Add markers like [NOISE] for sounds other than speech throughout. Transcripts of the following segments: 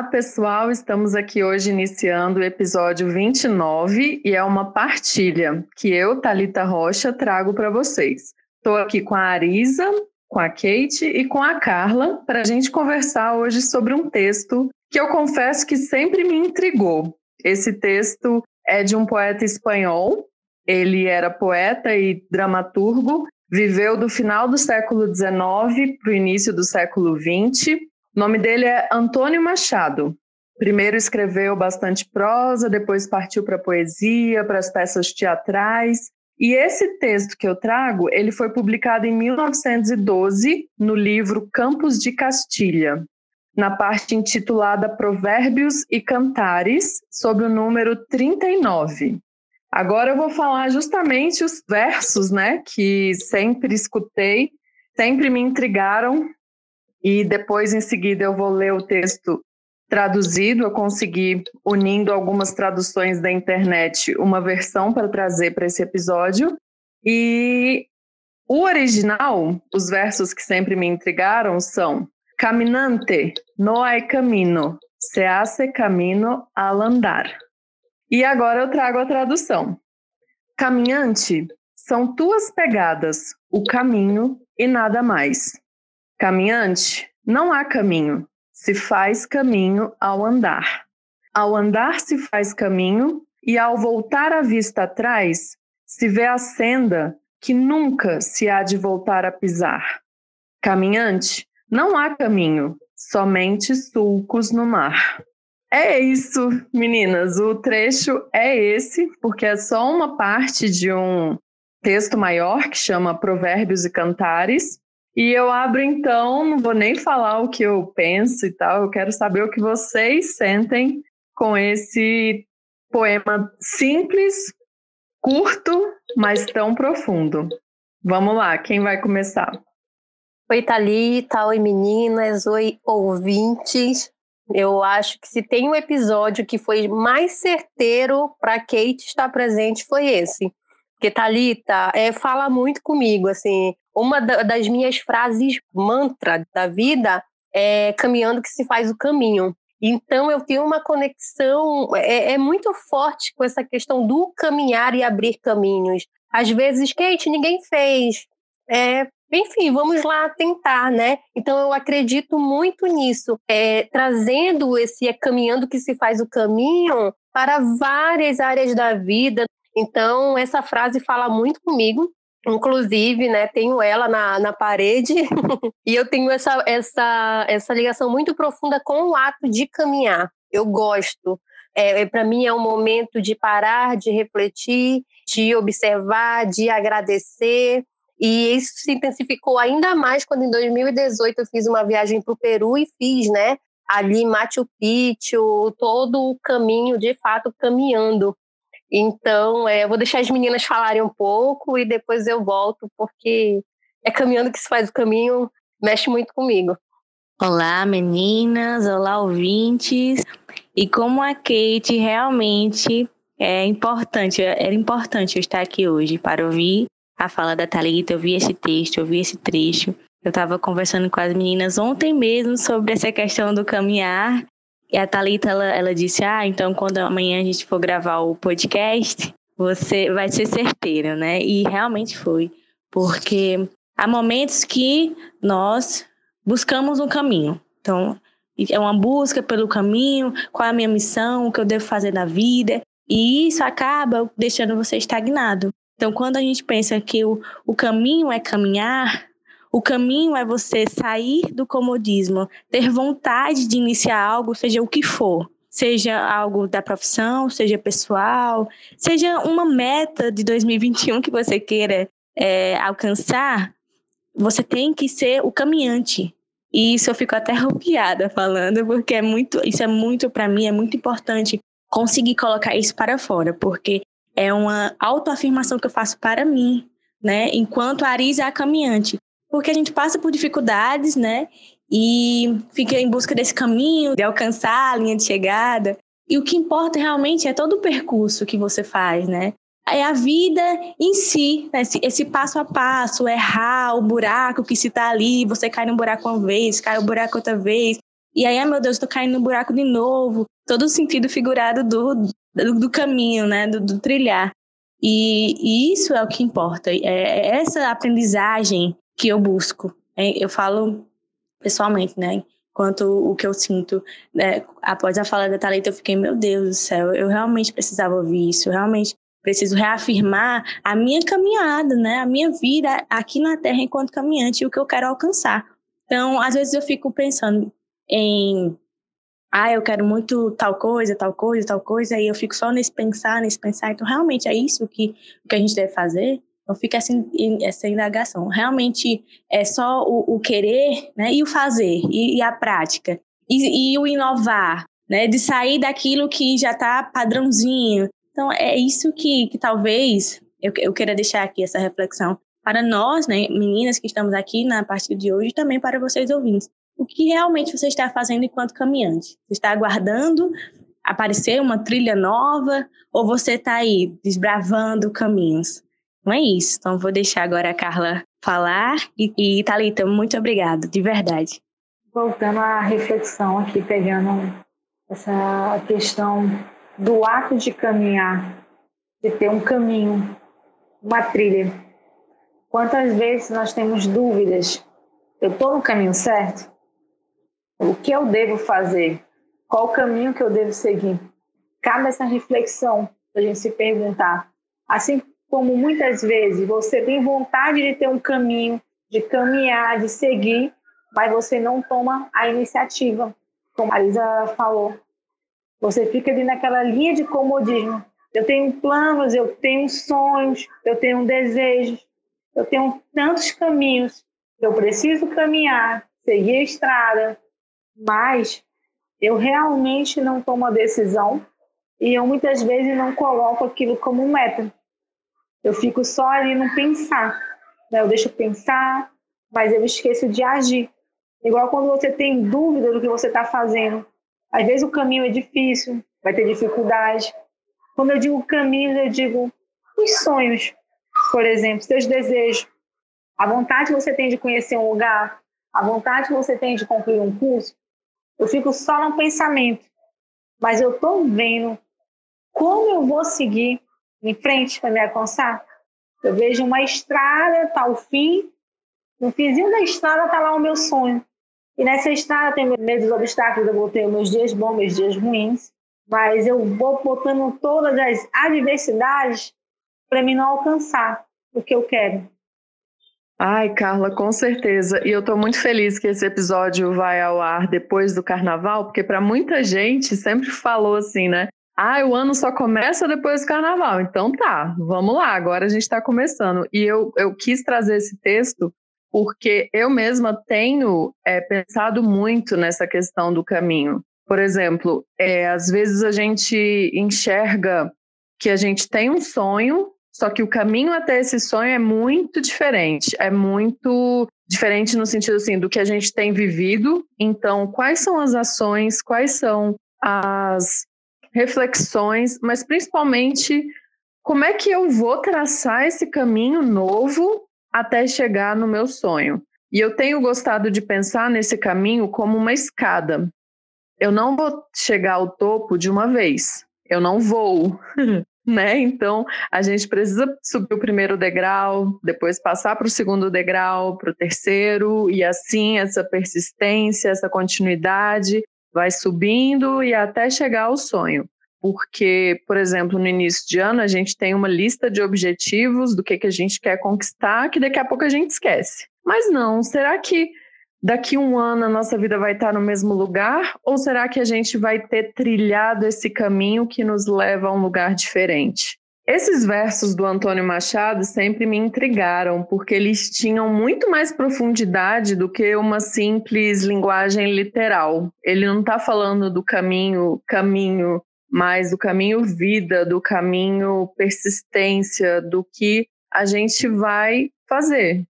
Olá, pessoal. Estamos aqui hoje iniciando o episódio 29 e é uma partilha que eu, Talita Rocha, trago para vocês. Estou aqui com a Arisa, com a Kate e com a Carla para a gente conversar hoje sobre um texto que eu confesso que sempre me intrigou. Esse texto é de um poeta espanhol. Ele era poeta e dramaturgo, viveu do final do século XIX para o início do século XX o nome dele é Antônio Machado. Primeiro escreveu bastante prosa, depois partiu para poesia, para as peças teatrais. E esse texto que eu trago, ele foi publicado em 1912 no livro Campos de Castilha, na parte intitulada Provérbios e Cantares, sobre o número 39. Agora eu vou falar justamente os versos, né, que sempre escutei, sempre me intrigaram e depois, em seguida, eu vou ler o texto traduzido. Eu consegui, unindo algumas traduções da internet, uma versão para trazer para esse episódio. E o original, os versos que sempre me intrigaram são: Caminante, no hay camino, se hace camino al andar. E agora eu trago a tradução. Caminhante, são tuas pegadas, o caminho e nada mais. Caminhante, não há caminho, se faz caminho ao andar. Ao andar se faz caminho, e ao voltar a vista atrás, se vê a senda que nunca se há de voltar a pisar. Caminhante, não há caminho, somente sulcos no mar. É isso, meninas. O trecho é esse, porque é só uma parte de um texto maior que chama Provérbios e Cantares, e eu abro então, não vou nem falar o que eu penso e tal, eu quero saber o que vocês sentem com esse poema simples, curto, mas tão profundo. Vamos lá, quem vai começar? Oi, Thalita, oi meninas, oi ouvintes. Eu acho que se tem um episódio que foi mais certeiro para Kate estar presente foi esse. Porque Thalita é, fala muito comigo, assim, uma das minhas frases mantra da vida é caminhando que se faz o caminho. Então eu tenho uma conexão é, é, muito forte com essa questão do caminhar e abrir caminhos. Às vezes, Kate, ninguém fez. É, enfim, vamos lá tentar, né? Então eu acredito muito nisso, é, trazendo esse é caminhando que se faz o caminho para várias áreas da vida. Então essa frase fala muito comigo Inclusive, né, tenho ela na, na parede [LAUGHS] e eu tenho essa, essa, essa ligação muito profunda com o ato de caminhar. Eu gosto. É, é Para mim é um momento de parar, de refletir, de observar, de agradecer. E isso se intensificou ainda mais quando em 2018 eu fiz uma viagem para o Peru e fiz, né? Ali Machu Picchu, todo o caminho, de fato, caminhando. Então, é, eu vou deixar as meninas falarem um pouco e depois eu volto, porque é caminhando que se faz o caminho, mexe muito comigo. Olá, meninas, olá, ouvintes. E como a Kate realmente é importante, era importante eu estar aqui hoje para ouvir a fala da Thalita, ouvir esse texto, ouvir esse trecho. Eu estava conversando com as meninas ontem mesmo sobre essa questão do caminhar e a Thalita, ela, ela disse, ah, então quando amanhã a gente for gravar o podcast, você vai ser certeiro, né? E realmente foi, porque há momentos que nós buscamos um caminho. Então, é uma busca pelo caminho, qual é a minha missão, o que eu devo fazer na vida, e isso acaba deixando você estagnado. Então, quando a gente pensa que o, o caminho é caminhar, o caminho é você sair do comodismo, ter vontade de iniciar algo, seja o que for. Seja algo da profissão, seja pessoal, seja uma meta de 2021 que você queira é, alcançar, você tem que ser o caminhante. E isso eu fico até arrepiada falando, porque é muito, isso é muito para mim, é muito importante conseguir colocar isso para fora, porque é uma autoafirmação que eu faço para mim, né? Enquanto a Arisa é a caminhante porque a gente passa por dificuldades, né? E fica em busca desse caminho, de alcançar a linha de chegada. E o que importa realmente é todo o percurso que você faz, né? É a vida em si, né? esse, esse passo a passo, errar o buraco que se tá ali, você cai num buraco uma vez, cai o um buraco outra vez. e aí, meu Deus, tô caindo no buraco de novo. Todo o sentido figurado do, do, do caminho, né? Do, do trilhar. E, e, isso é o que importa. É, é essa aprendizagem que eu busco. Eu falo pessoalmente, né? Quanto o que eu sinto. Né? Após a fala da Thalita, eu fiquei, meu Deus do céu, eu realmente precisava ouvir isso. Eu realmente preciso reafirmar a minha caminhada, né? A minha vida aqui na Terra enquanto caminhante e o que eu quero alcançar. Então, às vezes eu fico pensando em ah, eu quero muito tal coisa, tal coisa, tal coisa, e eu fico só nesse pensar, nesse pensar. Então, realmente é isso que, que a gente deve fazer? Então, fica essa, essa indagação. Realmente é só o, o querer né, e o fazer, e, e a prática, e, e, o inovar, né, de sair daquilo que já está padrãozinho. Então, é isso que, que talvez eu, eu queira deixar aqui essa reflexão para nós, né, meninas que estamos aqui na partir de hoje, e também para vocês ouvintes o que realmente você está fazendo enquanto caminhante. Você está aguardando aparecer uma trilha nova ou você está aí desbravando caminhos? Não é isso. Então vou deixar agora a Carla falar e, e Thalita, muito obrigada, de verdade. Voltando à reflexão aqui, pegando essa questão do ato de caminhar, de ter um caminho, uma trilha. Quantas vezes nós temos dúvidas? Eu estou no caminho certo? O que eu devo fazer? Qual o caminho que eu devo seguir? Cabe essa reflexão a gente se perguntar. Assim como muitas vezes você tem vontade de ter um caminho, de caminhar, de seguir, mas você não toma a iniciativa, como a Marisa falou. Você fica ali naquela linha de comodismo. Eu tenho planos, eu tenho sonhos, eu tenho desejos, eu tenho tantos caminhos. Eu preciso caminhar, seguir a estrada, mas eu realmente não tomo a decisão e eu muitas vezes não coloco aquilo como meta. Eu fico só ali no pensar. Né? Eu deixo pensar, mas eu esqueço de agir. Igual quando você tem dúvida do que você está fazendo. Às vezes o caminho é difícil, vai ter dificuldade. Quando eu digo caminho, eu digo os sonhos, por exemplo, seus desejos. A vontade que você tem de conhecer um lugar, a vontade que você tem de concluir um curso, eu fico só no pensamento, mas eu estou vendo como eu vou seguir em frente para me alcançar. Eu vejo uma estrada, está o fim, no fizinho da estrada está lá o meu sonho. E nessa estrada tem meus obstáculos, eu vou ter meus dias bons, meus dias ruins, mas eu vou botando todas as adversidades para mim não alcançar o que eu quero. Ai, Carla, com certeza. E eu estou muito feliz que esse episódio vai ao ar depois do carnaval, porque para muita gente sempre falou assim, né? Ah, o ano só começa depois do carnaval. Então tá, vamos lá, agora a gente está começando. E eu, eu quis trazer esse texto porque eu mesma tenho é, pensado muito nessa questão do caminho. Por exemplo, é, às vezes a gente enxerga que a gente tem um sonho só que o caminho até esse sonho é muito diferente. É muito diferente no sentido assim do que a gente tem vivido. Então, quais são as ações, quais são as reflexões, mas principalmente como é que eu vou traçar esse caminho novo até chegar no meu sonho. E eu tenho gostado de pensar nesse caminho como uma escada. Eu não vou chegar ao topo de uma vez. Eu não vou. [LAUGHS] né? Então a gente precisa subir o primeiro degrau, depois passar para o segundo degrau, para o terceiro, e assim essa persistência, essa continuidade vai subindo e até chegar ao sonho. Porque, por exemplo, no início de ano a gente tem uma lista de objetivos do que, que a gente quer conquistar, que daqui a pouco a gente esquece. Mas não, será que daqui um ano a nossa vida vai estar no mesmo lugar? Ou será que a gente vai ter trilhado esse caminho que nos leva a um lugar diferente? Esses versos do Antônio Machado sempre me intrigaram, porque eles tinham muito mais profundidade do que uma simples linguagem literal. Ele não está falando do caminho, caminho, mas do caminho vida, do caminho persistência, do que a gente vai fazer.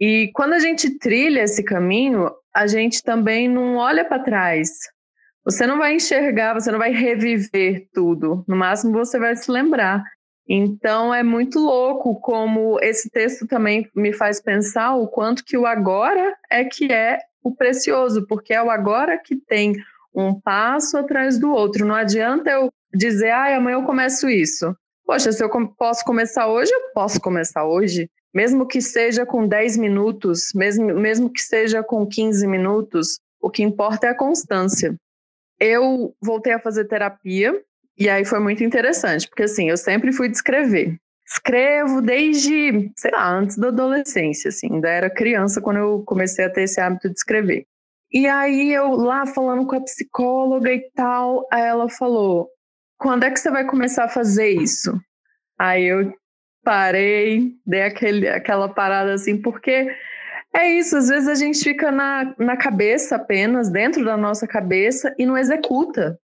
E quando a gente trilha esse caminho, a gente também não olha para trás. Você não vai enxergar, você não vai reviver tudo. No máximo, você vai se lembrar. Então, é muito louco como esse texto também me faz pensar o quanto que o agora é que é o precioso, porque é o agora que tem um passo atrás do outro. Não adianta eu dizer, ah, amanhã eu começo isso. Poxa, se eu posso começar hoje, eu posso começar hoje. Mesmo que seja com 10 minutos, mesmo, mesmo que seja com 15 minutos, o que importa é a constância. Eu voltei a fazer terapia e aí foi muito interessante, porque assim, eu sempre fui descrever. Escrevo desde, sei lá, antes da adolescência, assim, ainda era criança quando eu comecei a ter esse hábito de escrever. E aí eu lá falando com a psicóloga e tal, ela falou: "Quando é que você vai começar a fazer isso?" Aí eu parei, dei aquele, aquela parada assim, porque é isso, às vezes a gente fica na, na cabeça apenas, dentro da nossa cabeça, e não executa.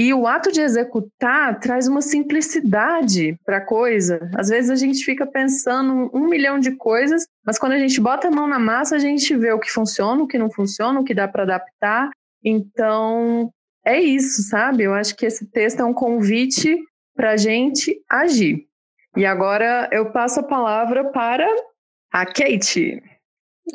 E o ato de executar traz uma simplicidade para a coisa. Às vezes a gente fica pensando um milhão de coisas, mas quando a gente bota a mão na massa, a gente vê o que funciona, o que não funciona, o que dá para adaptar. Então, é isso, sabe? Eu acho que esse texto é um convite para a gente agir. E agora eu passo a palavra para a Kate.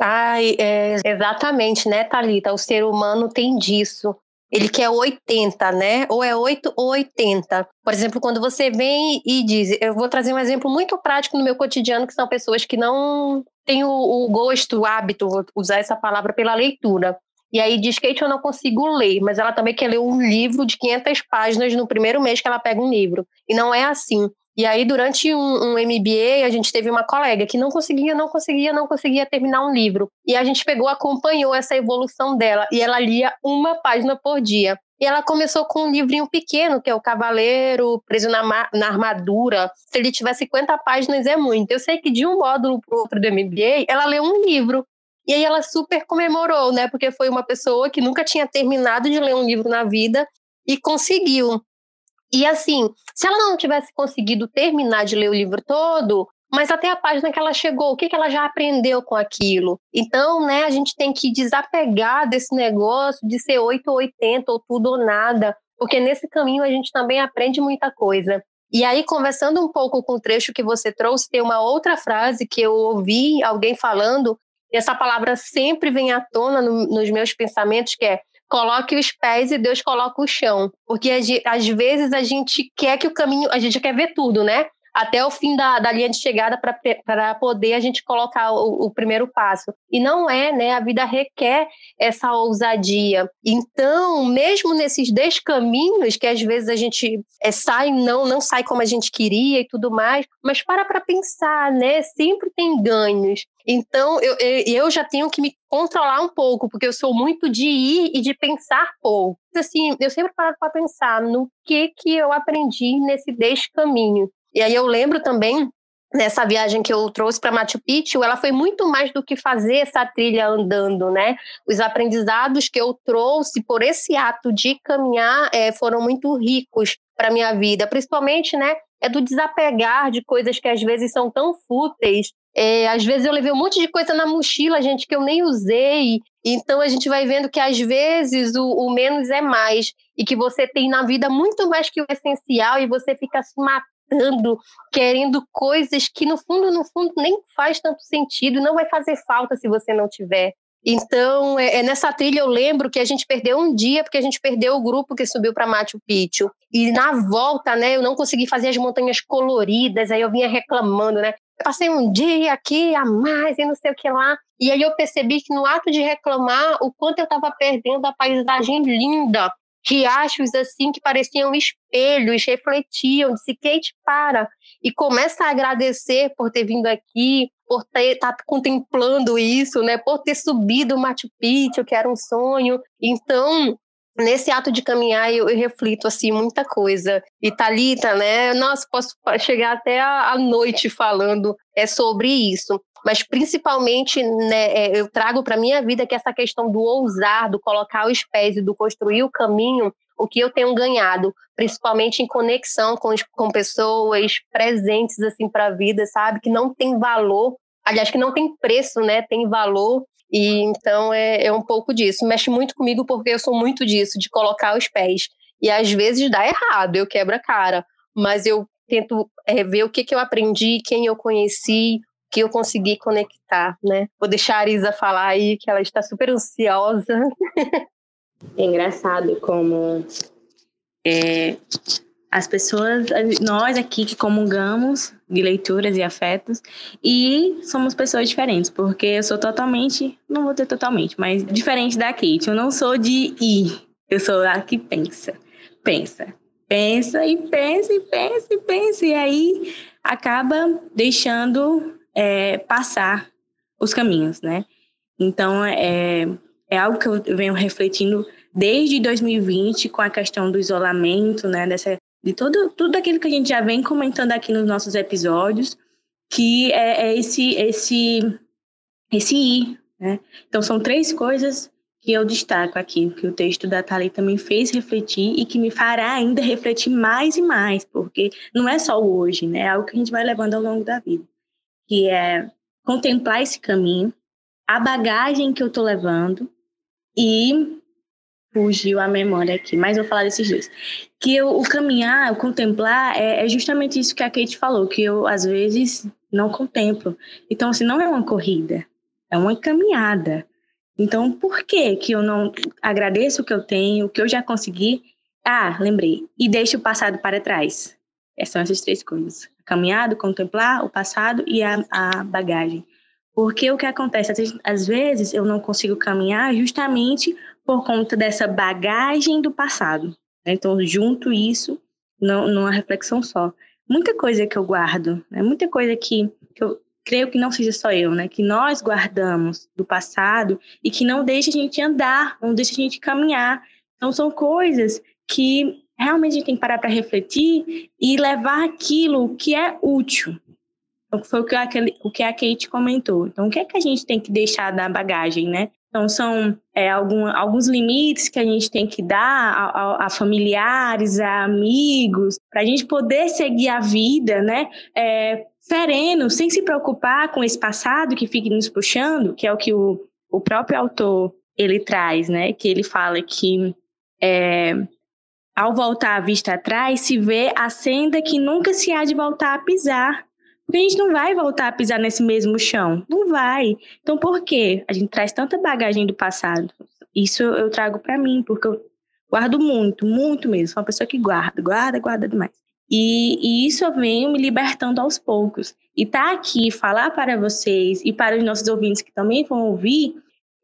Ai, é, exatamente, né, Thalita? O ser humano tem disso. Ele quer 80, né? Ou é 8 ou 80. Por exemplo, quando você vem e diz, eu vou trazer um exemplo muito prático no meu cotidiano, que são pessoas que não têm o, o gosto, o hábito, vou usar essa palavra, pela leitura. E aí diz, Kate, eu não consigo ler, mas ela também quer ler um livro de 500 páginas no primeiro mês que ela pega um livro. E não é assim. E aí, durante um, um, MBA, a gente teve uma colega que não conseguia, não conseguia, não conseguia terminar um livro. E a gente pegou, acompanhou essa evolução dela. E ela lia uma página por dia. E ela começou com um livrinho pequeno, que é o Cavaleiro Preso na, na Armadura. Se ele tiver 50 páginas, é muito. Eu sei que de um módulo para outro do MBA, ela leu um livro. E aí ela super comemorou, né? Porque foi uma pessoa que nunca tinha terminado de ler um livro na vida e conseguiu. E assim, se ela não tivesse conseguido terminar de ler o livro todo, mas até a página que ela chegou, o que, que ela já aprendeu com aquilo? Então, né, a gente tem que desapegar desse negócio de ser 8 ou 80 ou tudo ou nada, porque nesse caminho a gente também aprende muita coisa. E aí, conversando um pouco com o trecho que você trouxe, tem uma outra frase que eu ouvi alguém falando, e essa palavra sempre vem à tona no, nos meus pensamentos, que é coloque os pés e Deus coloca o chão. Porque às vezes a gente quer que o caminho, a gente quer ver tudo, né? Até o fim da, da linha de chegada para poder a gente colocar o, o, primeiro passo. E não é, né? A vida requer essa ousadia. Então, mesmo nesses descaminhos que às vezes a gente é, sai, não, não sai como a gente queria e tudo mais, mas para para pensar, né? Sempre tem ganhos. Então, eu, eu já tenho que me controlar um pouco, porque eu sou muito de ir e de pensar pouco. Assim, eu sempre paro para pensar no que que eu aprendi nesse descaminho. E aí eu lembro também nessa viagem que eu trouxe para Machu Picchu, ela foi muito mais do que fazer essa trilha andando, né? Os aprendizados que eu trouxe por esse ato de caminhar é, foram muito ricos para minha vida, principalmente, né? É do desapegar de coisas que às vezes são tão fúteis. É, às vezes eu levei um monte de coisa na mochila, gente, que eu nem usei. Então a gente vai vendo que às vezes o, o menos é mais e que você tem na vida muito mais que o essencial e você fica se matando tentando, querendo coisas que no fundo, no fundo, nem faz tanto sentido, não vai fazer falta se você não tiver. Então, é, é, nessa trilha eu lembro que a gente perdeu um dia porque a gente perdeu o grupo que subiu para Machu Picchu. E na volta, né, eu não consegui fazer as montanhas coloridas, aí eu vinha reclamando, né? passei um dia aqui a mais e não sei o que lá. E aí eu percebi que no ato de reclamar, o quanto eu estava perdendo a paisagem linda riachos assim que pareciam espelhos, refletiam, disse Kate para e começa a agradecer por ter vindo aqui, por estar tá contemplando isso, né, por ter subido o Machu Picchu, que era um sonho. Então, nesse ato de caminhar eu, eu, reflito assim muita coisa. E Talita, né? Nossa, posso chegar até a, a noite falando é sobre isso mas principalmente né, é, eu trago para minha vida que essa questão do ousar, do colocar os pés e do construir o caminho, o que eu tenho ganhado, principalmente em conexão com, com pessoas presentes assim para a vida, sabe, que não tem valor, aliás que não tem preço, né, tem valor e então é, é um pouco disso. Mexe muito comigo porque eu sou muito disso, de colocar os pés. E às vezes dá errado, eu quebro a cara, mas eu tento é, ver o que, que eu aprendi, quem eu conheci, que eu consegui conectar, né? Vou deixar a Arisa falar aí, que ela está super ansiosa. É engraçado como é, as pessoas, nós aqui que comungamos de leituras e afetos, e somos pessoas diferentes, porque eu sou totalmente, não vou dizer totalmente, mas diferente da Kate. Eu não sou de ir, eu sou a que pensa. Pensa, pensa e pensa e pensa e pensa, e aí acaba deixando é, passar os caminhos, né? Então, é, é algo que eu venho refletindo desde 2020 com a questão do isolamento, né? Dessa, de todo, tudo aquilo que a gente já vem comentando aqui nos nossos episódios, que é, é esse, esse, esse ir, né? Então, são três coisas que eu destaco aqui, que o texto da Thalita me fez refletir e que me fará ainda refletir mais e mais, porque não é só o hoje, né? É algo que a gente vai levando ao longo da vida que é contemplar esse caminho, a bagagem que eu estou levando e fugiu a memória aqui, mas vou falar desses dois. Que eu, o caminhar, o contemplar, é, é, justamente isso que a Kate falou, que eu às vezes não contemplo. Então, assim, não é uma corrida, é uma caminhada. Então, por que que eu não agradeço o que eu tenho, o que eu já consegui? Ah, lembrei. E deixo o passado para trás. Essas são essas três coisas caminhado, contemplar o passado e a, a bagagem. Porque o que acontece? Às vezes eu não consigo caminhar justamente por conta dessa bagagem do passado. Né? Então, junto isso não, numa reflexão só. Muita coisa que eu guardo, né? muita coisa que, que eu creio que não seja só eu, né? que nós guardamos do passado e que não deixa a gente andar, não deixa a gente caminhar. Então, são coisas que realmente a gente tem que parar para refletir e levar aquilo que é útil. Então, foi o que, aquele, o que a Kate comentou. Então, o que é que a gente tem que deixar na bagagem, né? Então, são é, algum, alguns limites que a gente tem que dar a, a, a familiares, a amigos, para a gente poder seguir a vida, né? É, sereno, sem se preocupar com esse passado que fica nos puxando, que é o que o, o próprio autor ele traz, né? Que ele fala que é, ao voltar a vista atrás, se vê a senda que nunca se há de voltar a pisar. Porque a gente não vai voltar a pisar nesse mesmo chão. Não vai. Então, por quê? A gente traz tanta bagagem do passado. Isso eu trago para mim, porque eu guardo muito, muito mesmo. Sou uma pessoa que guarda, guarda, guarda demais. E, e, isso eu venho me libertando aos poucos. E tá aqui, falar para vocês e para os nossos ouvintes que também vão ouvir,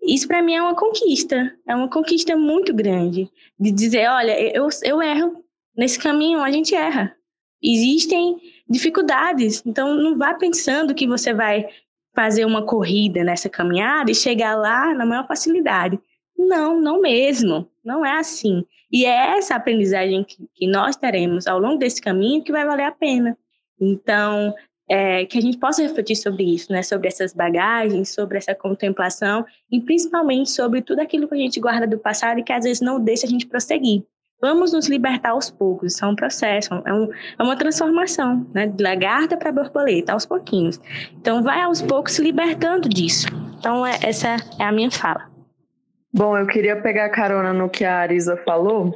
isso para mim é uma conquista, é uma conquista muito grande de dizer, olha, eu, eu erro nesse caminho, a gente erra. Existem dificuldades, então não vá pensando que você vai fazer uma corrida nessa caminhada e chegar lá na maior facilidade. Não, não mesmo, não é assim. E é essa aprendizagem que, que nós teremos ao longo desse caminho que vai valer a pena. Então, é, que a gente possa refletir sobre isso, né? Sobre essas bagagens, sobre essa contemplação e principalmente sobre tudo aquilo que a gente guarda do passado e que às vezes não deixa a gente prosseguir. Vamos nos libertar aos poucos, isso é um processo, é, um, é uma transformação, né? De lagarta para borboleta, aos pouquinhos. Então, vai aos poucos se libertando disso. Então, é, essa é a minha fala. Bom, eu queria pegar carona no que a Arisa falou,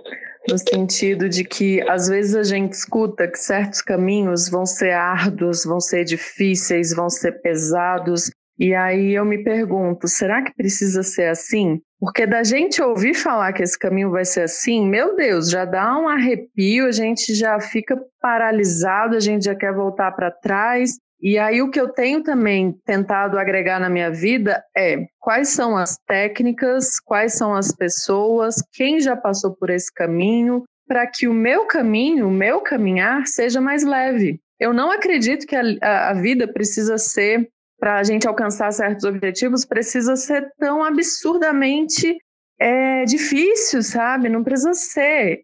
no sentido de que às vezes a gente escuta que certos caminhos vão ser árduos, vão ser difíceis, vão ser pesados. E aí eu me pergunto, será que precisa ser assim? Porque da gente ouvir falar que esse caminho vai ser assim, meu Deus, já dá um arrepio, a gente já fica paralisado, a gente já quer voltar para trás. E aí o que eu tenho também tentado agregar na minha vida é quais são as técnicas, quais são as pessoas, quem já passou por esse caminho, para que o meu caminho, o meu caminhar seja mais leve. Eu não acredito que a, a, a vida precisa ser, para a gente alcançar certos objetivos, precisa ser tão absurdamente é, difícil, sabe? Não precisa ser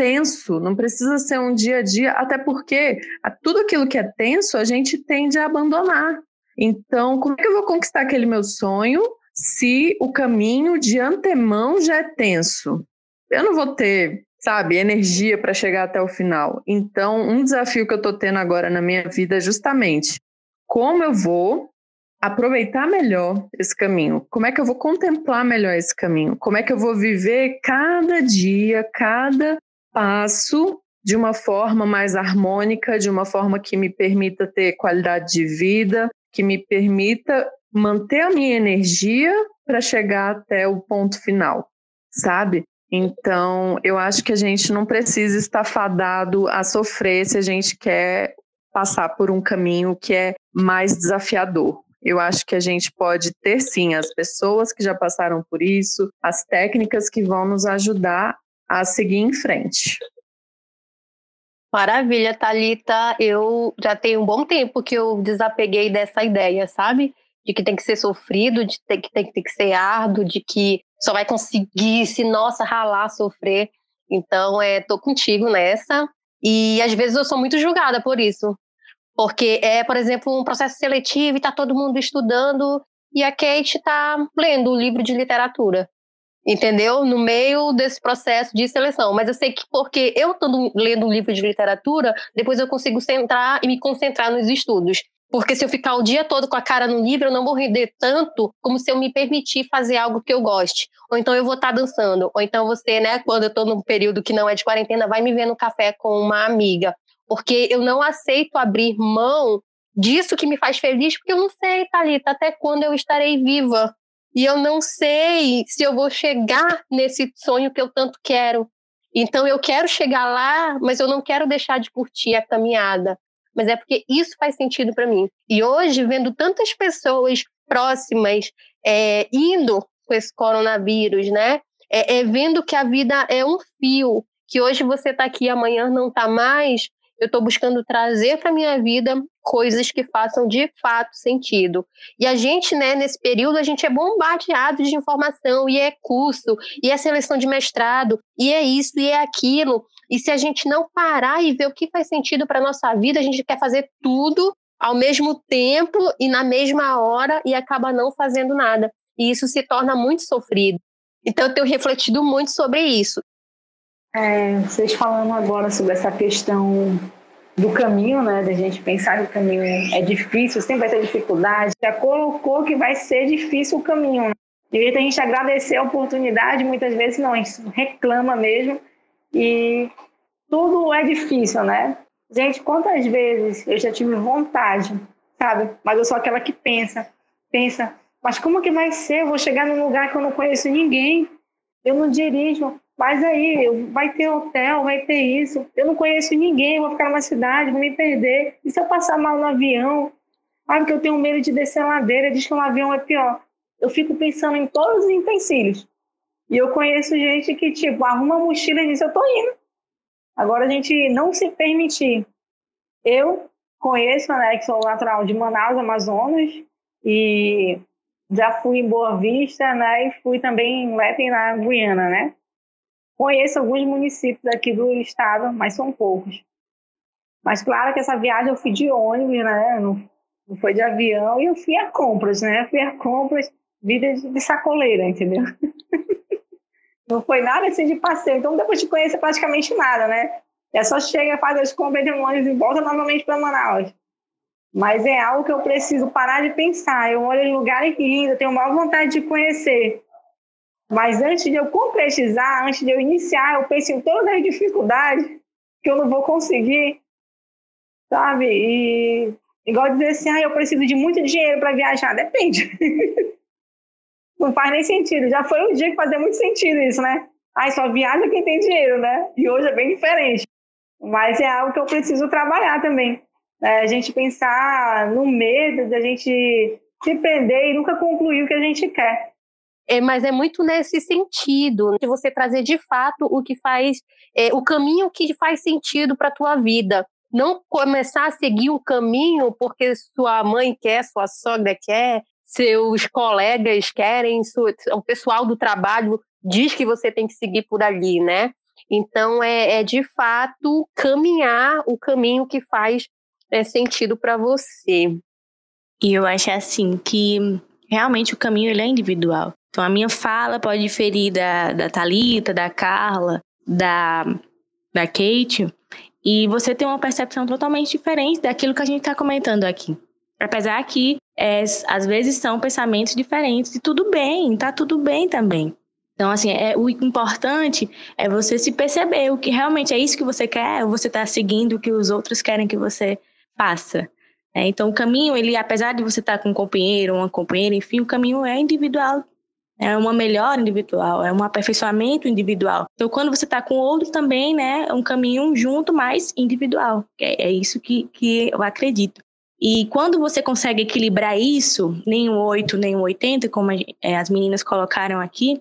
tenso, não precisa ser um dia a dia, até porque tudo aquilo que é tenso a gente tende a abandonar. Então, como é que eu vou conquistar aquele meu sonho se o caminho de antemão já é tenso? Eu não vou ter, sabe, energia para chegar até o final. Então, um desafio que eu estou tendo agora na minha vida é justamente como eu vou aproveitar melhor esse caminho? Como é que eu vou contemplar melhor esse caminho? Como é que eu vou viver cada dia, cada passo de uma forma mais harmônica, de uma forma que me permita ter qualidade de vida, que me permita manter a minha energia para chegar até o ponto final, sabe? Então, eu acho que a gente não precisa estar fadado a sofrer se a gente quer passar por um caminho que é mais desafiador. Eu acho que a gente pode ter sim as pessoas que já passaram por isso, as técnicas que vão nos ajudar a seguir em frente. Maravilha, Talita. Eu já tenho um bom tempo que eu desapeguei dessa ideia, sabe? De que tem que ser sofrido, de que tem, tem que ser árduo, de que só vai conseguir se nossa ralar, sofrer. Então, é, tô contigo nessa. E às vezes eu sou muito julgada por isso. Porque é, por exemplo, um processo seletivo e tá todo mundo estudando e a Kate está lendo o livro de literatura entendeu? No meio desse processo de seleção. Mas eu sei que porque eu estou lendo um livro de literatura, depois eu consigo centrar e me concentrar nos estudos. Porque se eu ficar o dia todo com a cara no livro, eu não vou render tanto como se eu me permitir fazer algo que eu goste. Ou então eu vou estar tá dançando. Ou então você, né, quando eu estou num período que não é de quarentena, vai me ver no café com uma amiga. Porque eu não aceito abrir mão disso que me faz feliz, porque eu não sei, Thalita, até quando eu estarei viva. E eu não sei se eu vou chegar nesse sonho que eu tanto quero. Então eu quero chegar lá, mas eu não quero deixar de curtir a caminhada. Mas é porque isso faz sentido para mim. E hoje, vendo tantas pessoas próximas é, indo com esse coronavírus, né? É, é, vendo que a vida é um fio, que hoje você está aqui, amanhã não está mais, eu estou buscando trazer para minha vida coisas que façam de fato sentido. E a gente, né, nesse período, a gente é bombardeado de informação, e é curso, e é seleção de mestrado, e é isso, e é aquilo. E se a gente não parar e ver o que faz sentido para nossa vida, a gente quer fazer tudo ao mesmo tempo e na mesma hora e acaba não fazendo nada. E isso se torna muito sofrido. Então eu tenho refletido muito sobre isso. É, vocês falando agora sobre essa questão do caminho, né? Da gente pensar que o caminho é difícil, sempre vai ter dificuldade. Já colocou que vai ser difícil o caminho. Né? Devia a gente agradecer a oportunidade, muitas vezes não, a gente reclama mesmo. E tudo é difícil, né? Gente, quantas vezes eu já tive vontade, sabe? Mas eu sou aquela que pensa, pensa, mas como que vai ser? Eu vou chegar num lugar que eu não conheço ninguém, eu não dirijo, mas aí, vai ter hotel, vai ter isso. Eu não conheço ninguém, vou ficar numa cidade, vou me perder. E se eu passar mal no avião? Ah, porque eu tenho medo de descer a ladeira, diz que um avião é pior. Eu fico pensando em todos os utensílios. E eu conheço gente que, tipo, arruma a mochila e diz, eu tô indo. Agora, a gente não se permitir. Eu conheço, né, que sou natural de Manaus, Amazonas, e já fui em Boa Vista, né, e fui também em Lepe, na Guiana, né. Conheço alguns municípios aqui do estado, mas são poucos. Mas claro que essa viagem eu fui de ônibus, né? Não, não foi de avião e eu fui a compras, né? Fui a compras, vida de sacoleira, entendeu? [LAUGHS] não foi nada assim de passeio. Então, depois de conhecer praticamente nada, né? É só chega, faz as compras de um ônibus e volta novamente para Manaus. Mas é algo que eu preciso parar de pensar. Eu olho em lugares lindos, tenho maior vontade de conhecer. Mas antes de eu concretizar, antes de eu iniciar, eu penso em todas as dificuldades que eu não vou conseguir, sabe? E igual dizer assim, ah, eu preciso de muito dinheiro para viajar. Depende. [LAUGHS] não faz nem sentido. Já foi um dia que fazia muito sentido isso, né? Ah, só viaja quem tem dinheiro, né? E hoje é bem diferente. Mas é algo que eu preciso trabalhar também. É, a gente pensar no medo da gente se prender e nunca concluir o que a gente quer. É, mas é muito nesse sentido, de você trazer de fato o que faz, é, o caminho que faz sentido para a tua vida. Não começar a seguir um caminho porque sua mãe quer, sua sogra quer, seus colegas querem, sua, o pessoal do trabalho diz que você tem que seguir por ali, né? Então, é, é de fato caminhar o caminho que faz é, sentido para você. E eu acho assim que realmente o caminho ele é individual. Então, a minha fala pode diferir da, da Thalita, da Carla, da, da Kate, e você tem uma percepção totalmente diferente daquilo que a gente está comentando aqui. Apesar que, é, às vezes, são pensamentos diferentes, e tudo bem, tá tudo bem também. Então, assim, é, o importante é você se perceber o que realmente é isso que você quer, ou você está seguindo o que os outros querem que você faça. É, então, o caminho, ele, apesar de você estar com um companheiro, uma companheira, enfim, o caminho é individual. É uma melhora individual, é um aperfeiçoamento individual. Então, quando você está com outro também, né, é um caminho junto, mas individual. É, é isso que, que eu acredito. E quando você consegue equilibrar isso, nem o 8, nem o 80, como é, as meninas colocaram aqui,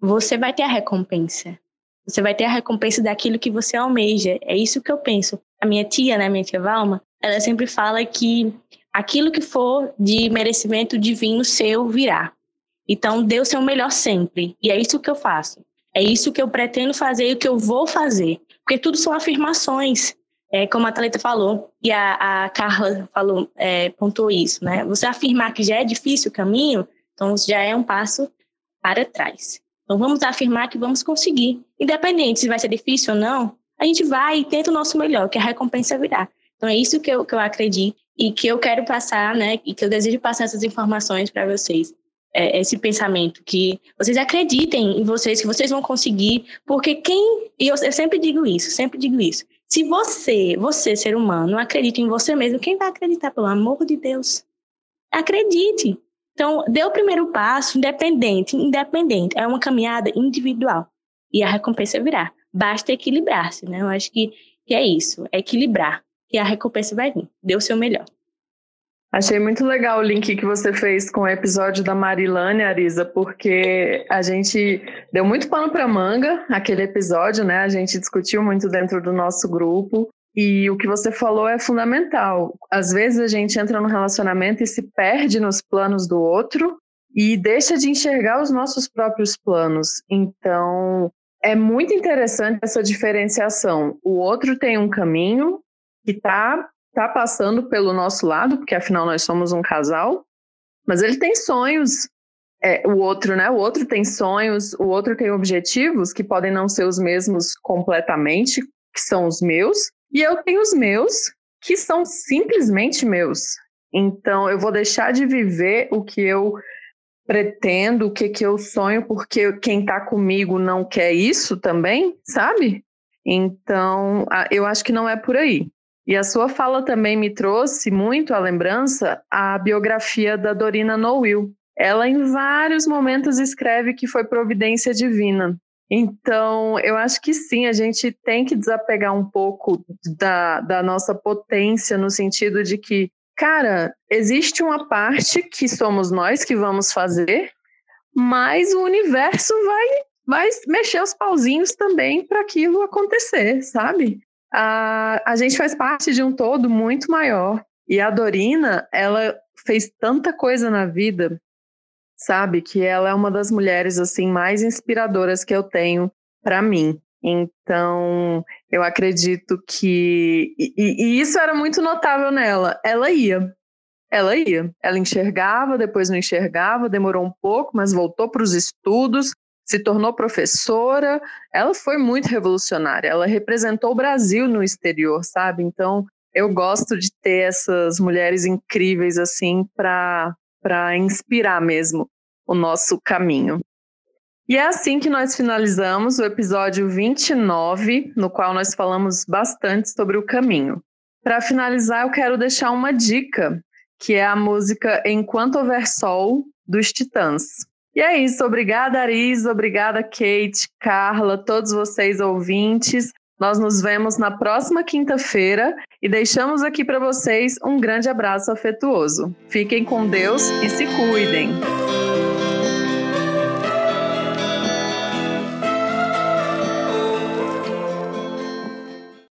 você vai ter a recompensa. Você vai ter a recompensa daquilo que você almeja. É isso que eu penso. A minha tia, né, minha tia Valma, ela sempre fala que aquilo que for de merecimento divino seu virá. Então, dê o seu melhor sempre. E é isso que eu faço. É isso que eu pretendo fazer e o que eu vou fazer. Porque tudo são afirmações. É, como a Thalita falou, e a, a Carla falou, é, pontuou isso, né? Você afirmar que já é difícil o caminho, então já é um passo para trás. Então vamos afirmar que vamos conseguir. Independente se vai ser difícil ou não, a gente vai e tenta o nosso melhor, que a recompensa virá. Então é isso que eu, que eu acredito e que eu quero passar, né? E que eu desejo passar essas informações para vocês. É, esse pensamento que vocês acreditem em vocês, que vocês vão conseguir, porque quem e eu, eu sempre digo isso, sempre digo isso. Se você, você ser humano, acredita em você mesmo, quem vai acreditar pelo amor de Deus? Acredite. Então, dê o primeiro passo, independente, independente. É uma caminhada individual. E a recompensa virá. Basta equilibrar-se, né? Eu acho que, que é isso, é equilibrar. E a recompensa vai vir. Dê o seu melhor. Achei muito legal o link que você fez com o episódio da Marilane, Arisa, porque a gente deu muito pano para manga aquele episódio, né? A gente discutiu muito dentro do nosso grupo. E o que você falou é fundamental. Às vezes a gente entra no relacionamento e se perde nos planos do outro e deixa de enxergar os nossos próprios planos. Então, é muito interessante essa diferenciação. O outro tem um caminho que está tá passando pelo nosso lado, porque afinal nós somos um casal, mas ele tem sonhos. É, o outro, né? O outro tem sonhos, o outro tem objetivos que podem não ser os mesmos completamente, que são os meus, e eu tenho os meus, que são simplesmente meus. Então, eu vou deixar de viver o que eu pretendo, o que, que eu sonho, porque quem está comigo não quer isso também, sabe? Então, eu acho que não é por aí. E a sua fala também me trouxe muito a lembrança a biografia da Dorina Nowil. Ela, em vários momentos, escreve que foi providência divina. Então, eu acho que sim, a gente tem que desapegar um pouco da, da nossa potência, no sentido de que, cara, existe uma parte que somos nós que vamos fazer, mas o universo vai, vai mexer os pauzinhos também para aquilo acontecer, sabe? A, a gente faz parte de um todo muito maior. E a Dorina, ela fez tanta coisa na vida sabe? Que ela é uma das mulheres assim mais inspiradoras que eu tenho para mim. Então, eu acredito que e, e, isso era muito notável nela. Ela ia, ela ia, ela enxergava, depois não enxergava, demorou um pouco, mas voltou para os estudos, se tornou professora. Ela foi muito revolucionária. Ela representou o Brasil no exterior, sabe? Então, eu gosto de ter essas mulheres incríveis assim para para inspirar mesmo o nosso caminho. E é assim que nós finalizamos o episódio 29, no qual nós falamos bastante sobre o caminho. Para finalizar, eu quero deixar uma dica, que é a música Enquanto Houver Sol, dos Titãs. E é isso, obrigada Aris, obrigada Kate, Carla, todos vocês ouvintes. Nós nos vemos na próxima quinta-feira e deixamos aqui para vocês um grande abraço afetuoso. Fiquem com Deus e se cuidem.